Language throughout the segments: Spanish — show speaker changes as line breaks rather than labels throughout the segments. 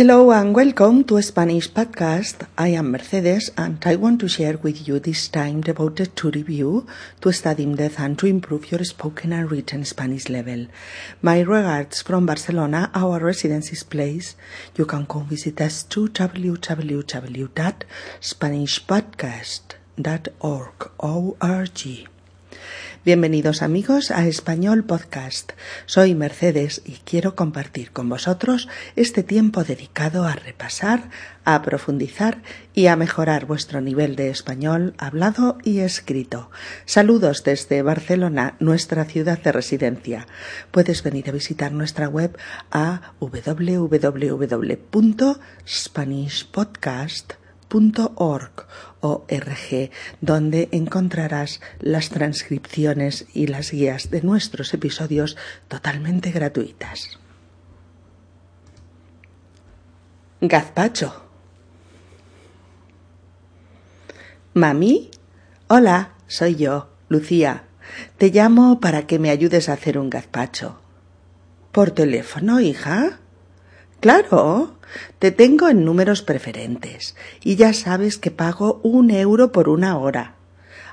Hello and welcome to Spanish podcast. I am Mercedes and I want to share with you this time devoted to review, to study in depth and to improve your spoken and written Spanish level. My regards from Barcelona, our residency's place. You can come visit us to www.spanishpodcast.org. O-R-G. Bienvenidos amigos a Español Podcast. Soy Mercedes y quiero compartir con vosotros este tiempo dedicado a repasar, a profundizar y a mejorar vuestro nivel de español hablado y escrito. Saludos desde Barcelona, nuestra ciudad de residencia. Puedes venir a visitar nuestra web a www.spanishpodcast.com .org, donde encontrarás las transcripciones y las guías de nuestros episodios totalmente gratuitas. Gazpacho. Mami, hola, soy yo, Lucía. Te llamo para que me ayudes a hacer un gazpacho. ¿Por teléfono, hija? Claro, te tengo en números preferentes y ya sabes que pago un euro por una hora.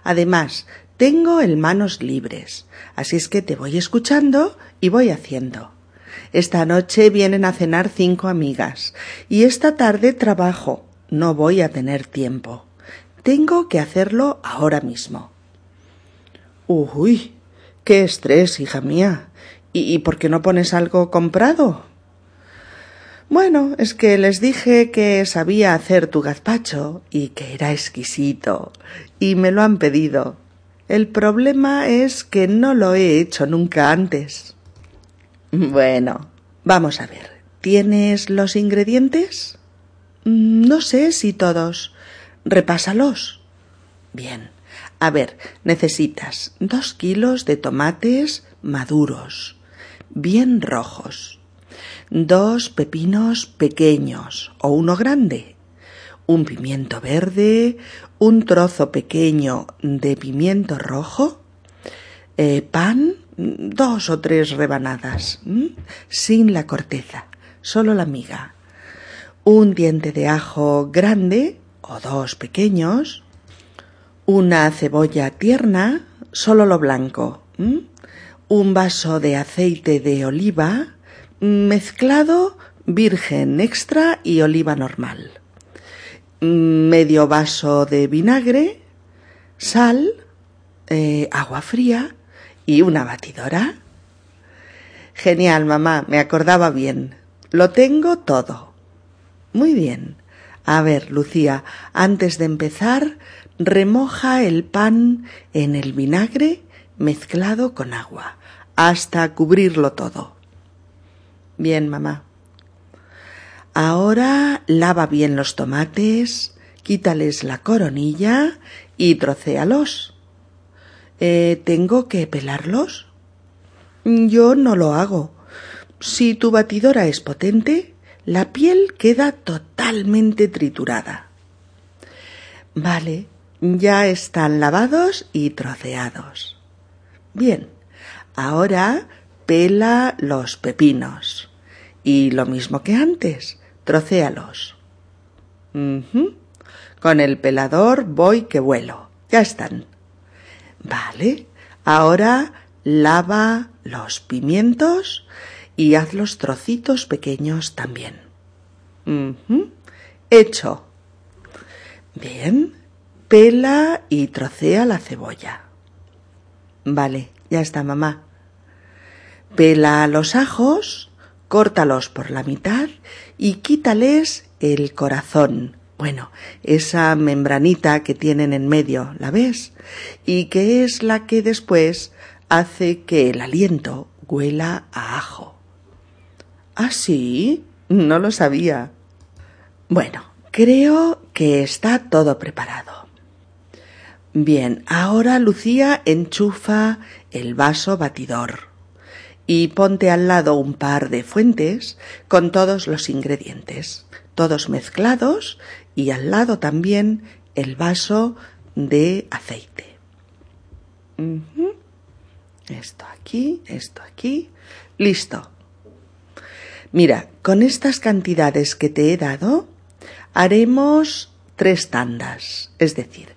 Además, tengo el manos libres, así es que te voy escuchando y voy haciendo. Esta noche vienen a cenar cinco amigas y esta tarde trabajo. No voy a tener tiempo. Tengo que hacerlo ahora mismo. Uy, qué estrés, hija mía. ¿Y, por qué no pones algo comprado? Bueno, es que les dije que sabía hacer tu gazpacho y que era exquisito, y me lo han pedido. El problema es que no lo he hecho nunca antes. Bueno, vamos a ver. ¿Tienes los ingredientes? No sé si todos. Repásalos. Bien. A ver, necesitas dos kilos de tomates maduros, bien rojos, dos pepinos pequeños o uno grande, un pimiento verde, un trozo pequeño de pimiento rojo, eh, pan, dos o tres rebanadas, sin la corteza, solo la miga, un diente de ajo grande o dos pequeños, una cebolla tierna, solo lo blanco, un vaso de aceite de oliva, mezclado virgen extra y oliva normal, medio vaso de vinagre, sal, eh, agua fría y una batidora. Genial, mamá, me acordaba bien. Lo tengo todo. Muy bien. A ver, Lucía, antes de empezar, remoja el pan en el vinagre mezclado con agua, hasta cubrirlo todo. Bien, mamá. Ahora lava bien los tomates, quítales la coronilla y trocéalos. Eh, ¿Tengo que pelarlos? Yo no lo hago. Si tu batidora es potente, la piel queda totalmente triturada. Vale, ya están lavados y troceados. Bien, ahora pela los pepinos. Y lo mismo que antes, trocéalos. Con el pelador voy que vuelo. Ya están. Vale. Ahora lava los pimientos y haz los trocitos pequeños también. Hecho. Bien. Pela y trocea la cebolla. Vale, ya está, mamá. Pela los ajos, córtalos por la mitad y quítales el corazón. Bueno, esa membranita que tienen en medio, ¿la ves? Y que es la que después hace que el aliento huela a ajo. ¿Ah, sí? No lo sabía. Bueno, creo que está todo preparado. Bien, ahora Lucía enchufa el vaso batidor y ponte al lado un par de fuentes con todos los ingredientes, todos mezclados y al lado también el vaso de aceite. Esto aquí, esto aquí. Listo. Mira, con estas cantidades que te he dado, haremos tres tandas. Es decir,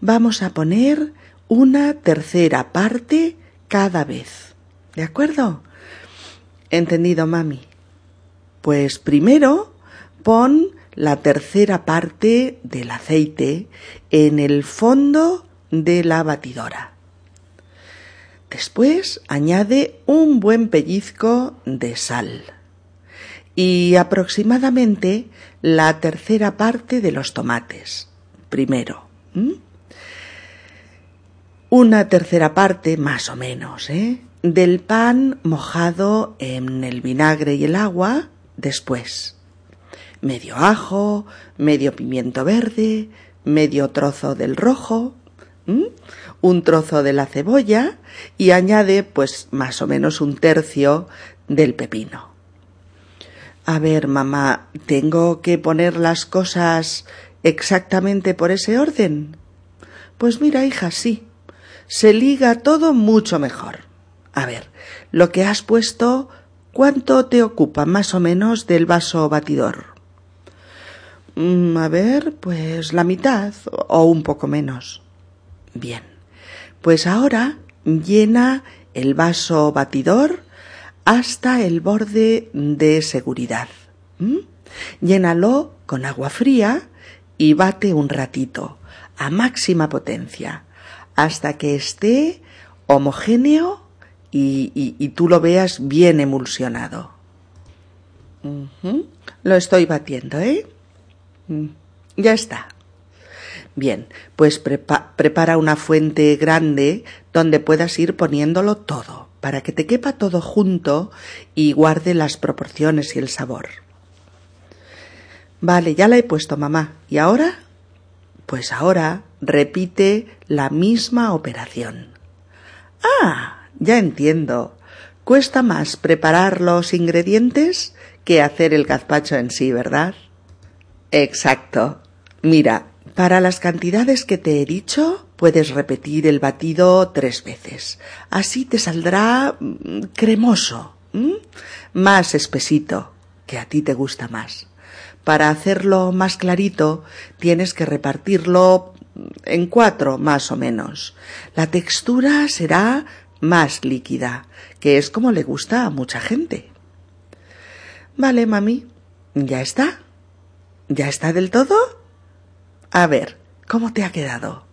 vamos a poner una tercera parte cada vez. ¿De acuerdo? Entendido, mami. Pues primero pon la tercera parte del aceite en el fondo de la batidora. Después añade un buen pellizco de sal y aproximadamente la tercera parte de los tomates. Primero. Una tercera parte, más o menos, ¿eh? Del pan mojado en el vinagre y el agua después. Medio ajo, medio pimiento verde, medio trozo del rojo, un trozo de la cebolla y añade pues más o menos un tercio del pepino. A ver, mamá, ¿tengo que poner las cosas exactamente por ese orden? Pues mira, hija, sí. Se liga todo mucho mejor. A ver, lo que has puesto, ¿cuánto te ocupa más o menos del vaso batidor? Mm, a ver, pues la mitad o un poco menos. Bien, pues ahora llena el vaso batidor hasta el borde de seguridad. Llénalo con agua fría y bate un ratito a máxima potencia hasta que esté homogéneo y, tú lo veas bien emulsionado. Lo estoy batiendo, ¿eh? Mm, ya está. Bien, pues prepara una fuente grande donde puedas ir poniéndolo todo para que te quepa todo junto y guarde las proporciones y el sabor. Vale, ya la he puesto, mamá. ¿Y ahora? Pues ahora repite la misma operación. Ah, ya entiendo. Cuesta más preparar los ingredientes que hacer el gazpacho en sí, ¿verdad? Exacto. Mira, para las cantidades que te he dicho, puedes repetir el batido tres veces. Así te saldrá mm, cremoso, más espesito, que a ti te gusta más. Para hacerlo más clarito, tienes que repartirlo en cuatro, más o menos. La textura será más líquida, que es como le gusta a mucha gente. Vale, mami, ya está. ¿Ya está del todo? A ver, ¿cómo te ha quedado?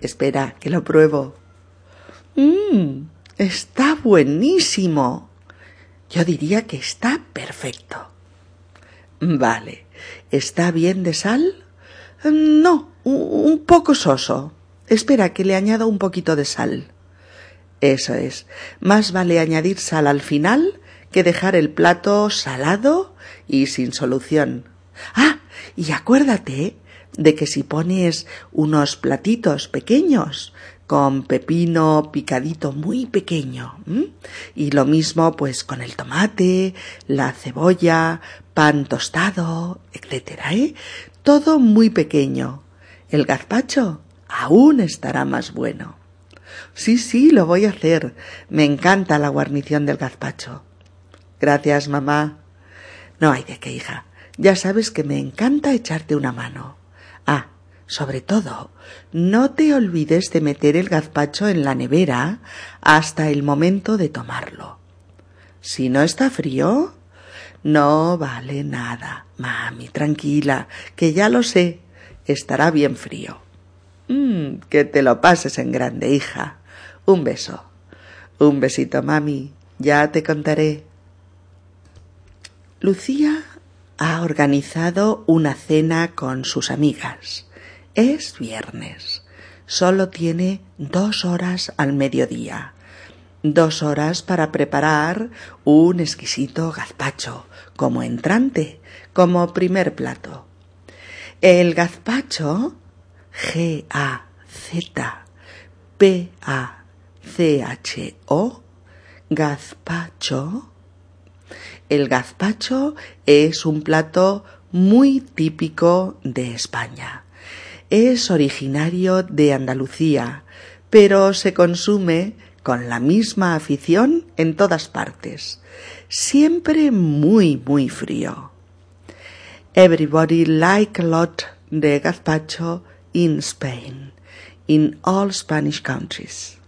Espera, que lo pruebo. Mmm, está buenísimo. Yo diría que está perfecto. Vale. ¿Está bien de sal? No, un poco soso. Espera que le añada un poquito de sal. Eso es. Más vale añadir sal al final que dejar el plato salado y sin solución. Ah, y acuérdate de que si pones unos platitos pequeños con pepino picadito muy pequeño y lo mismo pues con el tomate, la cebolla, pan tostado, etcétera, ¿eh? Todo muy pequeño. El gazpacho aún estará más bueno. Sí, sí, lo voy a hacer. Me encanta la guarnición del gazpacho. Gracias, mamá. No hay de qué, hija. Ya sabes que me encanta echarte una mano. Ah, sobre todo, no te olvides de meter el gazpacho en la nevera hasta el momento de tomarlo. Si no está frío, no vale nada. Mami, tranquila, que ya lo sé, estará bien frío. Mm, que te lo pases en grande, hija. Un beso. Un besito, mami. Ya te contaré. Lucía ha organizado una cena con sus amigas. Es viernes. Solo tiene dos horas al mediodía. Dos horas para preparar un exquisito gazpacho, como entrante, como primer plato. El gazpacho, G-A-Z-P-A-C-H-O, gazpacho, el gazpacho es un plato muy típico de España. Es originario de Andalucía, pero se consume con la misma afición en todas partes. siempre muy, muy frío. Everybody like a lot the gazpacho in Spain, in all Spanish countries.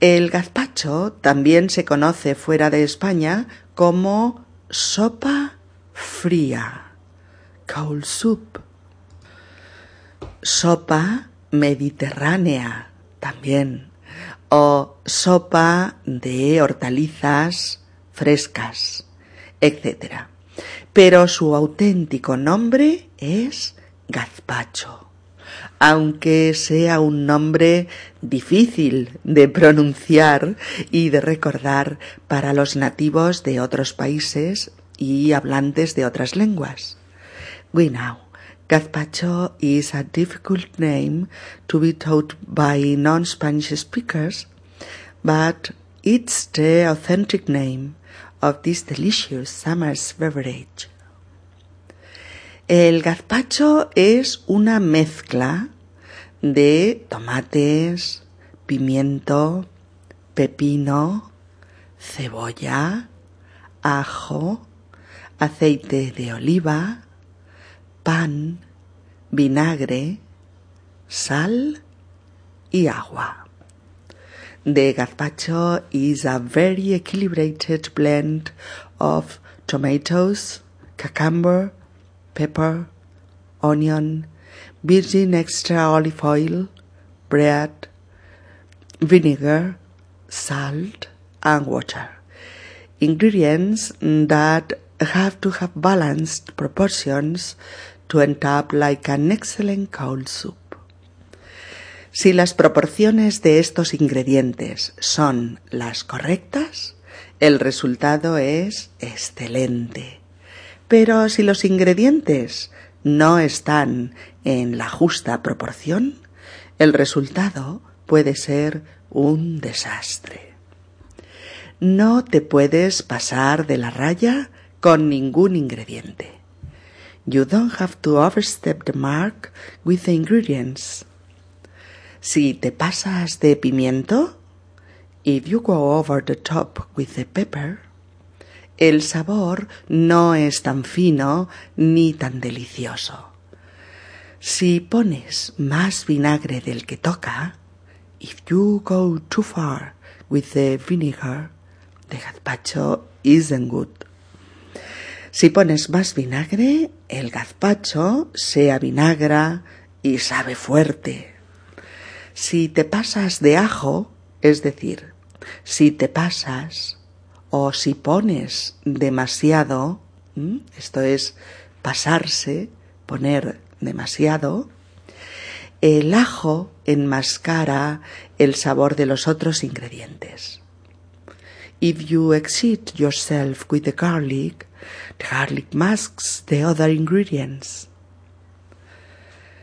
El gazpacho también se conoce fuera de España como sopa fría, cold soup. Sopa mediterránea también, o sopa de hortalizas frescas, etc. Pero su auténtico nombre es gazpacho, aunque sea un nombre difícil de pronunciar y de recordar para los nativos de otros países y hablantes de otras lenguas. Know gazpacho is a difficult name to be taught by non-Spanish speakers, but it's the authentic name of this delicious summer's beverage. El gazpacho es una mezcla de tomates, pimiento, pepino, cebolla, ajo, aceite de oliva, pan, vinagre, sal y agua. The gazpacho is a very equilibrated blend of tomatoes, cucumber, pepper, onion, virgin extra olive oil, bread, vinegar, salt, and water. Ingredients that have to have balanced proportions to end up like an excellent cold soup. Si las proporciones de estos ingredientes son las correctas, el resultado es excelente. Pero si los ingredientes no están en la justa proporción, el resultado puede ser un desastre. No te puedes pasar de la raya con ningún ingrediente. You don't have to overstep the mark with the ingredients. Si te pasas de pimiento, if you go over the top with the pepper, el sabor no es tan fino ni tan delicioso. Si pones más vinagre del que toca, if you go too far with the vinegar, the gazpacho isn't good. Si pones más vinagre, el gazpacho se avinagra y sabe fuerte. Si te pasas de ajo, es decir, si te pasas o si pones demasiado, esto es pasarse, poner demasiado, el ajo enmascara el sabor de los otros ingredientes. If you exceed yourself with the garlic, the garlic masks the other ingredients.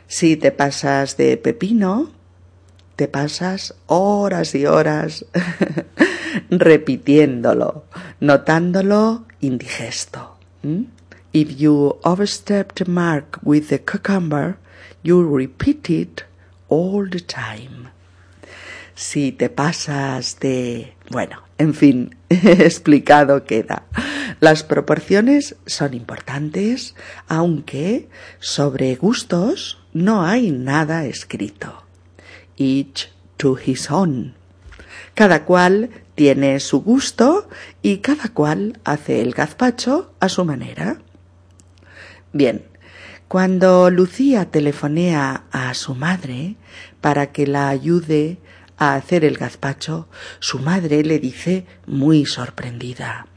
Si te pasas de pepino, te pasas horas y horas repitiéndolo, notándolo indigesto. If you overstep the mark with the cucumber, you repeat it all the time. Si te pasas de... Bueno, en fin, explicado queda. Las proporciones son importantes, aunque sobre gustos no hay nada escrito each to his own. Cada cual tiene su gusto y cada cual hace el gazpacho a su manera. Bien, cuando Lucía telefonea a su madre para que la ayude a hacer el gazpacho, su madre le dice muy sorprendida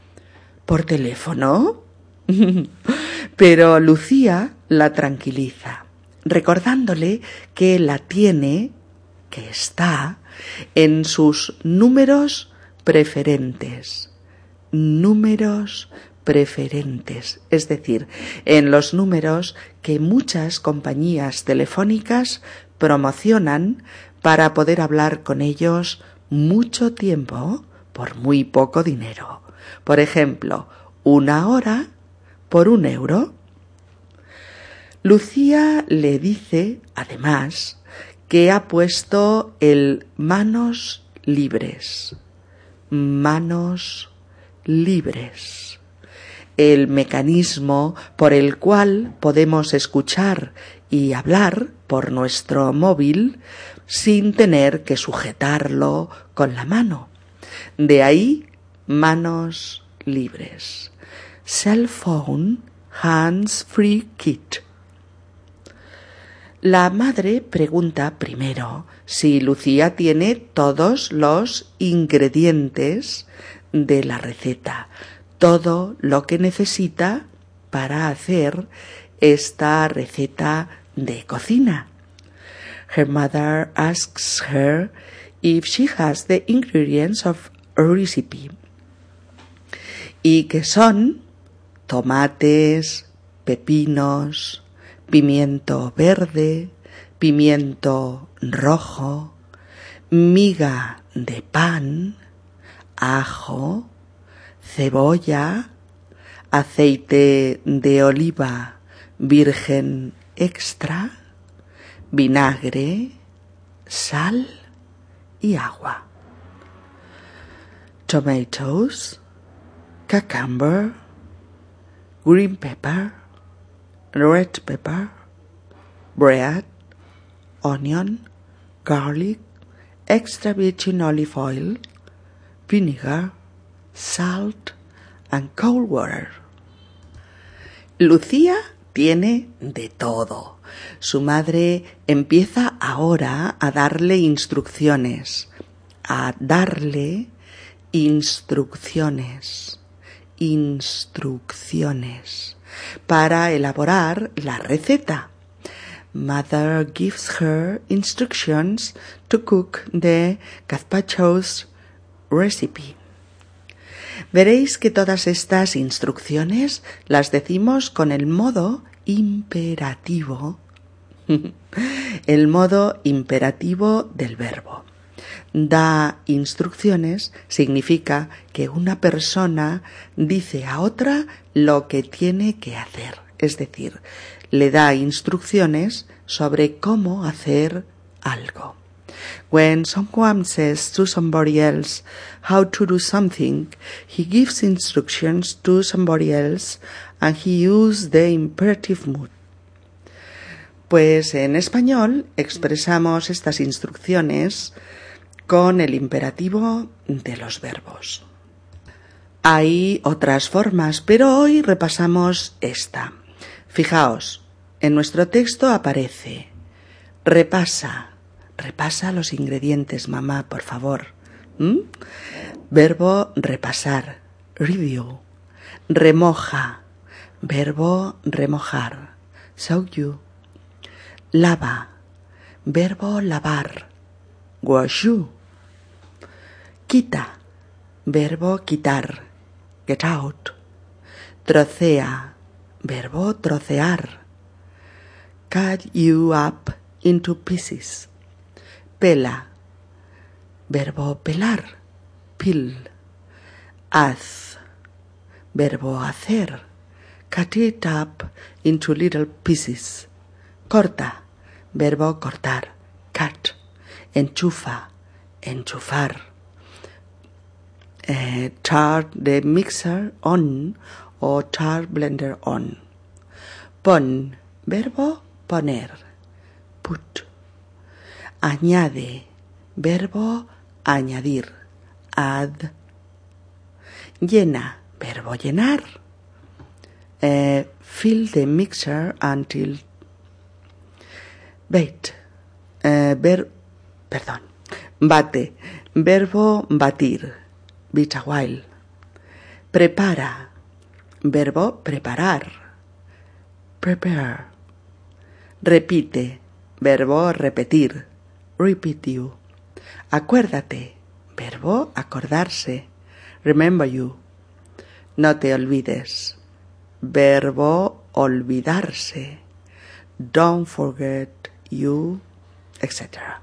¿Por teléfono? Pero Lucía la tranquiliza, recordándole que la tiene que está en sus números preferentes. Números preferentes, es decir, en los números que muchas compañías telefónicas promocionan para poder hablar con ellos mucho tiempo por muy poco dinero. Por ejemplo, una hora por un euro. Lucía le dice, además, que ha puesto el manos libres, manos libres. El mecanismo por el cual podemos escuchar y hablar por nuestro móvil sin tener que sujetarlo con la mano. De ahí manos libres. Cell phone hands free kit. La madre pregunta primero si Lucía tiene todos los ingredientes de la receta, todo lo que necesita para hacer esta receta de cocina. Her mother asks her if she has the ingredients of a recipe. Y que son tomates, pepinos, pimiento verde, pimiento rojo, miga de pan, ajo, cebolla, aceite de oliva virgen extra, vinagre, sal y agua. Tomatoes, cucumber, green pepper, red pepper, bread, onion, garlic, extra virgin olive oil, vinegar, salt, and cold water. Lucía tiene de todo. Su madre empieza ahora a darle instrucciones, a darle instrucciones, instrucciones para elaborar la receta. Mother gives her instructions to cook the gazpacho's recipe. Veréis que todas estas instrucciones las decimos con el modo imperativo, el modo imperativo del verbo. Da instrucciones significa que una persona dice a otra lo que tiene que hacer, es decir, le da instrucciones sobre cómo hacer algo. When someone says to somebody else how to do something, he gives instructions to somebody else and he uses the imperative mood. Pues en español expresamos estas instrucciones con el imperativo de los verbos. Hay otras formas, pero hoy repasamos esta. Fijaos, en nuestro texto aparece repasa, repasa los ingredientes, mamá, por favor. ¿Mm? Verbo repasar, review. Remoja, verbo remojar, soak you. Lava, verbo lavar, wash you Quita. Verbo quitar. Get out. Trocea. Verbo trocear. Cut you up into pieces. Pela. Verbo pelar. Pil. Haz. Verbo hacer. Cut it up into little pieces. Corta. Verbo cortar. Cut. Enchufa. Enchufar eh, turn the mixer on o turn blender on. Pon, verbo poner. Put. Añade, verbo añadir. Add. Llena, verbo llenar. Eh, fill the mixer until. Bait. Eh, ver, perdón. Bate, verbo batir while. Prepara. Verbo preparar. Prepare. Repite. Verbo repetir. Repeat you. Acuérdate. Verbo acordarse. Remember you. No te olvides. Verbo olvidarse. Don't forget you, etc.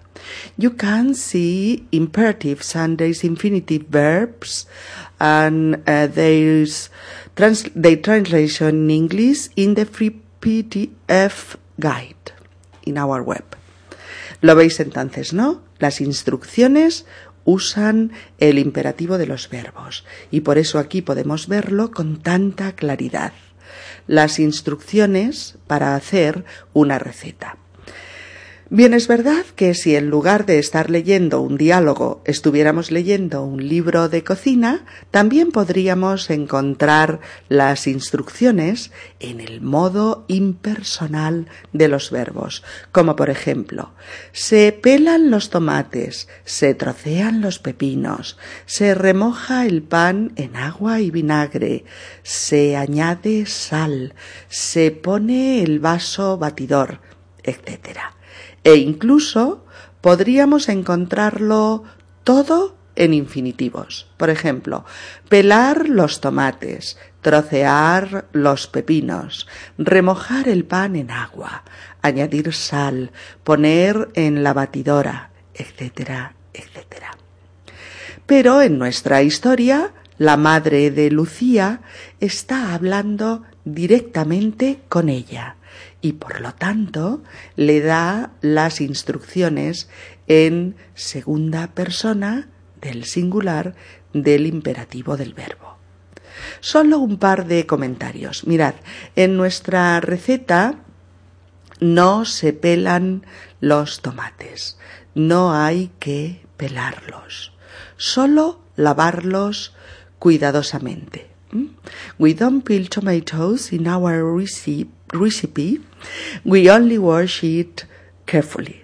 You can see imperatives and there's infinitive verbs and uh, there's trans the translation in English in the free PDF guide in our web. Lo veis entonces, ¿no? Las instrucciones usan el imperativo de los verbos y por eso aquí podemos verlo con tanta claridad. Las instrucciones para hacer una receta. Bien, es verdad que si en lugar de estar leyendo un diálogo estuviéramos leyendo un libro de cocina, también podríamos encontrar las instrucciones en el modo impersonal de los verbos, como por ejemplo, se pelan los tomates, se trocean los pepinos, se remoja el pan en agua y vinagre, se añade sal, se pone el vaso batidor, etc e incluso podríamos encontrarlo todo en infinitivos. Por ejemplo, pelar los tomates, trocear los pepinos, remojar el pan en agua, añadir sal, poner en la batidora, etcétera, etcétera. Pero en nuestra historia, la madre de Lucía está hablando directamente con ella y por lo tanto le da las instrucciones en segunda persona del singular del imperativo del verbo. Solo un par de comentarios. Mirad, en nuestra receta no se pelan los tomates, no hay que pelarlos, solo lavarlos cuidadosamente. ¿Mm? We don't peel tomatoes in our recipe recipe, we only wash it carefully.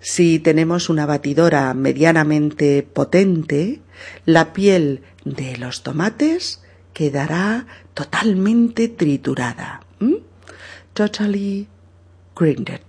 Si tenemos una batidora medianamente potente, la piel de los tomates quedará totalmente triturada. Totally grinded.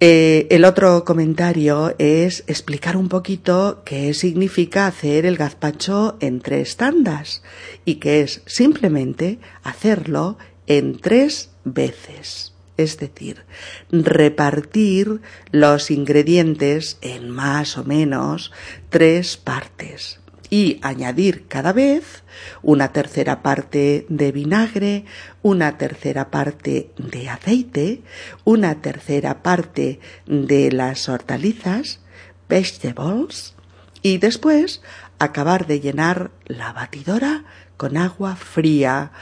Eh, el otro comentario es explicar un poquito qué significa hacer el gazpacho en tres tandas y que es simplemente hacerlo en tres veces. Es decir, repartir los ingredientes en más o menos tres partes y añadir cada vez una tercera parte de vinagre, una tercera parte de aceite, una tercera parte de las hortalizas, vegetables, y después acabar de llenar la batidora con agua fría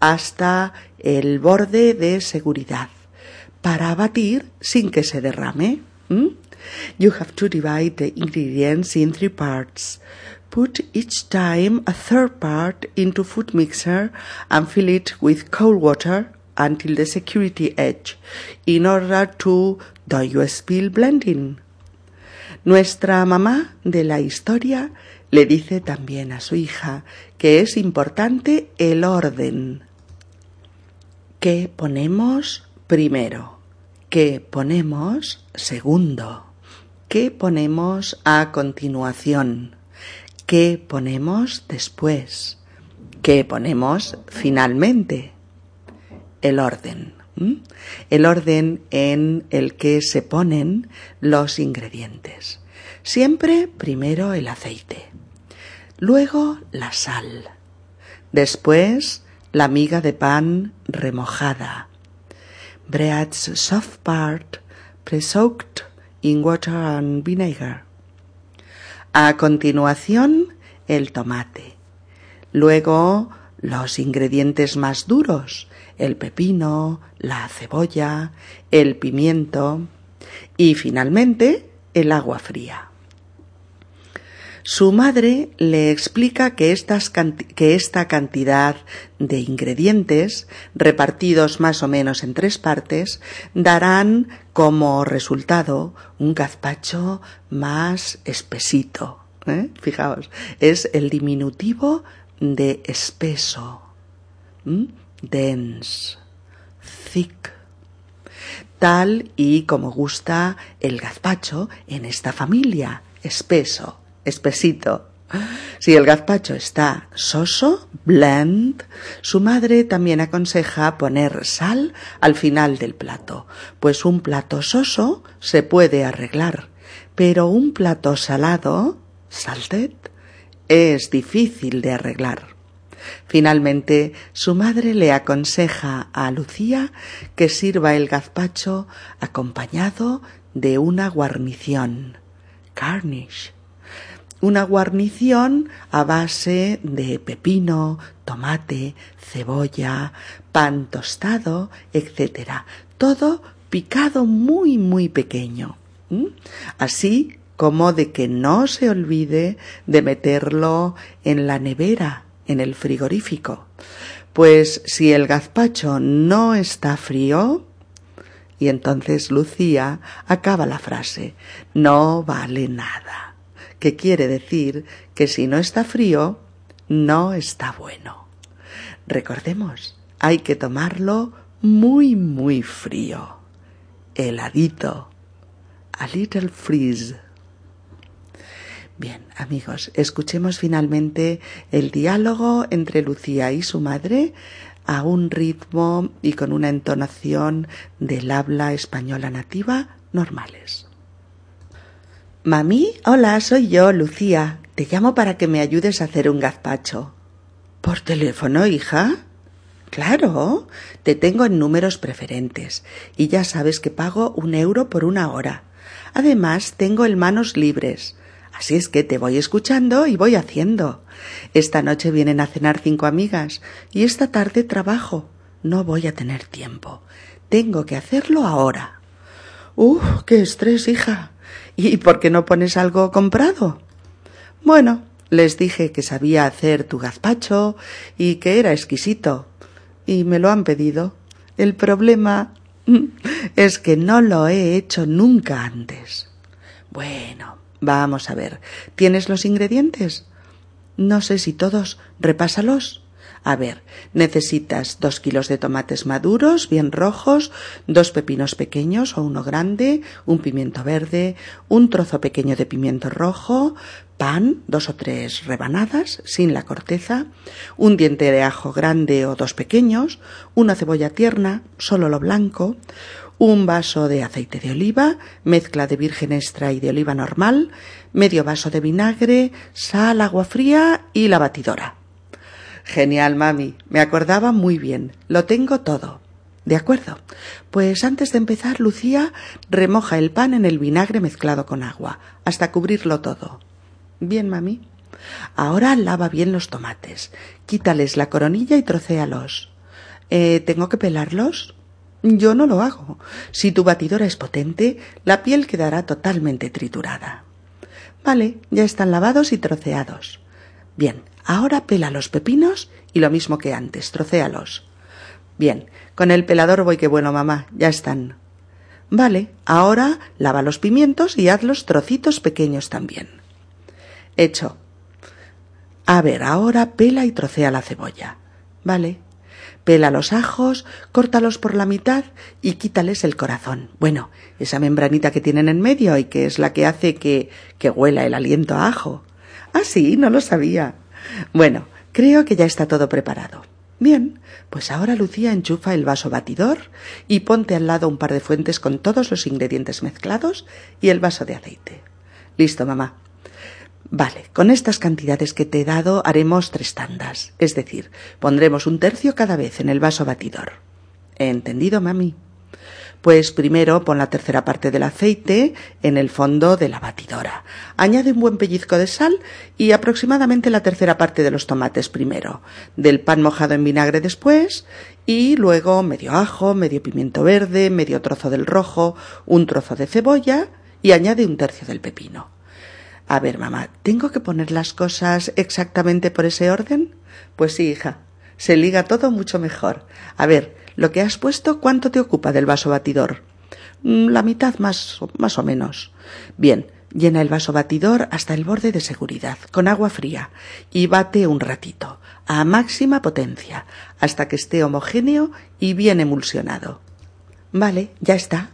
hasta el borde de seguridad para batir sin que se derrame. You have to divide the ingredients in three parts. Put each time a third part into food mixer and fill it with cold water until the security edge in order to spill blending. Nuestra mamá de la historia le dice también a su hija que es importante el orden. ¿Qué ponemos primero? ¿Qué ponemos segundo? ¿Qué ponemos a continuación? ¿Qué ponemos después? ¿Qué ponemos finalmente? El orden. El orden en el que se ponen los ingredientes. Siempre primero el aceite, luego la sal, después la miga de pan remojada. Bread's soft part pre-soaked in water and vinegar. A continuación, el tomate. Luego, los ingredientes más duros, el pepino, la cebolla, el pimiento y finalmente el agua fría. Su madre le explica que, esta cantidad de ingredientes, repartidos más o menos en tres partes, darán como resultado un gazpacho más espesito. ¿eh? Fijaos, es el diminutivo de espeso, dense, thick, tal y como gusta el gazpacho en esta familia, espeso espesito. Si el gazpacho está soso, blend, su madre también aconseja poner sal al final del plato, pues un plato soso se puede arreglar, pero un plato salado, salted, es difícil de arreglar. Finalmente, su madre le aconseja a Lucía que sirva el gazpacho acompañado de una guarnición, garnish. Una guarnición a base de pepino, tomate, cebolla, pan tostado, etc. Todo picado muy, muy pequeño. Así como de que no se olvide de meterlo en la nevera, en el frigorífico. Pues si el gazpacho no está frío, y entonces Lucía acaba la frase, no vale nada, que quiere decir que si no está frío, no está bueno. Recordemos, hay que tomarlo muy, muy frío, heladito, a little freeze. Bien, amigos, escuchemos finalmente el diálogo entre Lucía y su madre a un ritmo y con una entonación del habla española nativa normales. Mami, hola, soy yo, Lucía. Te llamo para que me ayudes a hacer un gazpacho. ¿Por teléfono, hija? Claro, te tengo en números preferentes y ya sabes que pago un euro por una hora. Además, tengo el manos libres. Así es que te voy escuchando y voy haciendo. Esta noche vienen a cenar cinco amigas y esta tarde trabajo. No voy a tener tiempo. Tengo que hacerlo ahora. ¡Uf! ¡Qué estrés, hija! ¿Y por qué no pones algo comprado? Bueno, les dije que sabía hacer tu gazpacho y que era exquisito. Y me lo han pedido. El problema es que no lo he hecho nunca antes. Bueno, Vamos a ver. ¿Tienes los ingredientes? No sé si todos. Repásalos. A ver, necesitas dos kilos de tomates maduros, bien rojos, dos pepinos pequeños o uno grande, un pimiento verde, un trozo pequeño de pimiento rojo, pan, dos o tres rebanadas, sin la corteza, un diente de ajo grande o dos pequeños, una cebolla tierna, solo lo blanco, un vaso de aceite de oliva, mezcla de virgen extra y de oliva normal, medio vaso de vinagre, sal, agua fría y la batidora. Genial, mami. Me acordaba muy bien. Lo tengo todo. De acuerdo. Pues antes de empezar, Lucía remoja el pan en el vinagre mezclado con agua, hasta cubrirlo todo. Bien, mami. Ahora lava bien los tomates. Quítales la coronilla y trocéalos. Eh, ¿Tengo que pelarlos? Yo no lo hago. Si tu batidora es potente, la piel quedará totalmente triturada. Vale, ya están lavados y troceados. Bien, ahora pela los pepinos y lo mismo que antes, trocéalos. Bien, con el pelador voy que bueno, mamá, ya están. Vale, ahora lava los pimientos y hazlos trocitos pequeños también. Hecho. A ver, ahora pela y trocea la cebolla. Vale, Pela los ajos, córtalos por la mitad y quítales el corazón. Bueno, esa membranita que tienen en medio y que es la que hace que, que huela el aliento a ajo. Ah, sí, no lo sabía. Bueno, creo que ya está todo preparado. Bien, pues ahora Lucía enchufa el vaso batidor y ponte al lado un par de fuentes con todos los ingredientes mezclados y el vaso de aceite. Listo, mamá. Vale, con estas cantidades que te he dado haremos tres tandas, es decir, pondremos un tercio cada vez en el vaso batidor. ¿He entendido, mami? Pues primero pon la tercera parte del aceite en el fondo de la batidora. Añade un buen pellizco de sal y aproximadamente la tercera parte de los tomates primero, del pan mojado en vinagre después y luego medio ajo, medio pimiento verde, medio trozo del rojo, un trozo de cebolla y añade un tercio del pepino. A ver, mamá, ¿tengo que poner las cosas exactamente por ese orden? Pues sí, hija. Se liga todo mucho mejor. A ver, lo que has puesto, ¿cuánto te ocupa del vaso batidor? Mm, la mitad más, más o menos. Bien, llena el vaso batidor hasta el borde de seguridad, con agua fría, y bate un ratito, a máxima potencia, hasta que esté homogéneo y bien emulsionado. Vale, ya está.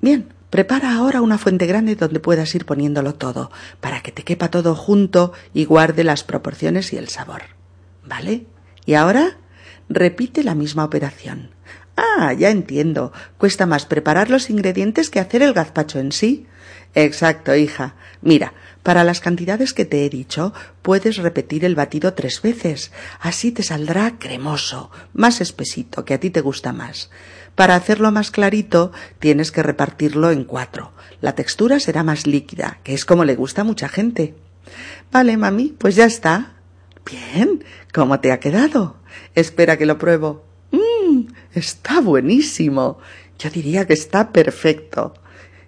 Bien, Prepara ahora una fuente grande donde puedas ir poniéndolo todo, para que te quepa todo junto y guarde las proporciones y el sabor. ¿Vale? Y ahora repite la misma operación. Ah, ya entiendo. Cuesta más preparar los ingredientes que hacer el gazpacho en sí. Exacto, hija. Mira, para las cantidades que te he dicho, puedes repetir el batido tres veces. Así te saldrá cremoso, más espesito, que a ti te gusta más. Para hacerlo más clarito, tienes que repartirlo en cuatro. La textura será más líquida, que es como le gusta a mucha gente. Vale, mami, pues ya está. Bien, ¿cómo te ha quedado? Espera que lo pruebo. Está buenísimo. Yo diría que está perfecto.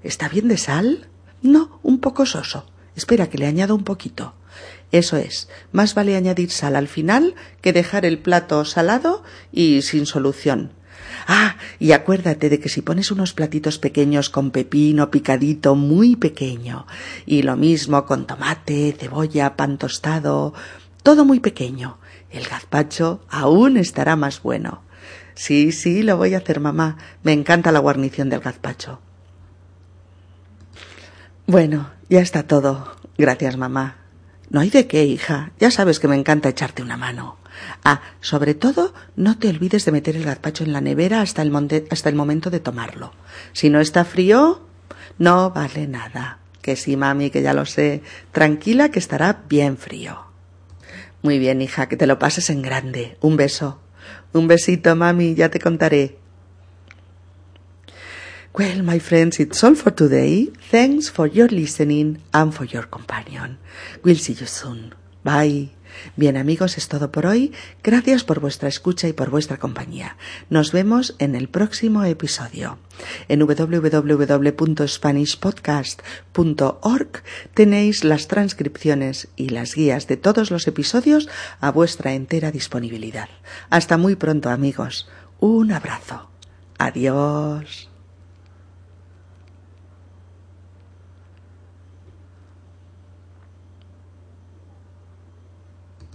¿Está bien de sal? No, un poco soso. Espera que le añado un poquito. Eso es, más vale añadir sal al final que dejar el plato salado y sin solución. Ah, y acuérdate de que si pones unos platitos pequeños con pepino picadito muy pequeño, y lo mismo con tomate, cebolla, pan tostado, todo muy pequeño, el gazpacho aún estará más bueno. Sí, sí, lo voy a hacer, mamá. Me encanta la guarnición del gazpacho. Bueno, ya está todo. Gracias, mamá. No hay de qué, hija. Ya sabes que me encanta echarte una mano. Ah, sobre todo, no te olvides de meter el gazpacho en la nevera hasta el, hasta el momento de tomarlo. Si no está frío, no vale nada. Que sí, mami, que ya lo sé. Tranquila que estará bien frío. Muy bien, hija, que te lo pases en grande. Un beso. Un besito, mami, ya te contaré. Well, my friends, it's all for today. Thanks for your listening and for your companion. We'll see you soon. Bye. Bien amigos, es todo por hoy. Gracias por vuestra escucha y por vuestra compañía. Nos vemos en el próximo episodio. En www.spanishpodcast.org tenéis las transcripciones y las guías de todos los episodios a vuestra entera disponibilidad. Hasta muy pronto amigos. Un abrazo. Adiós.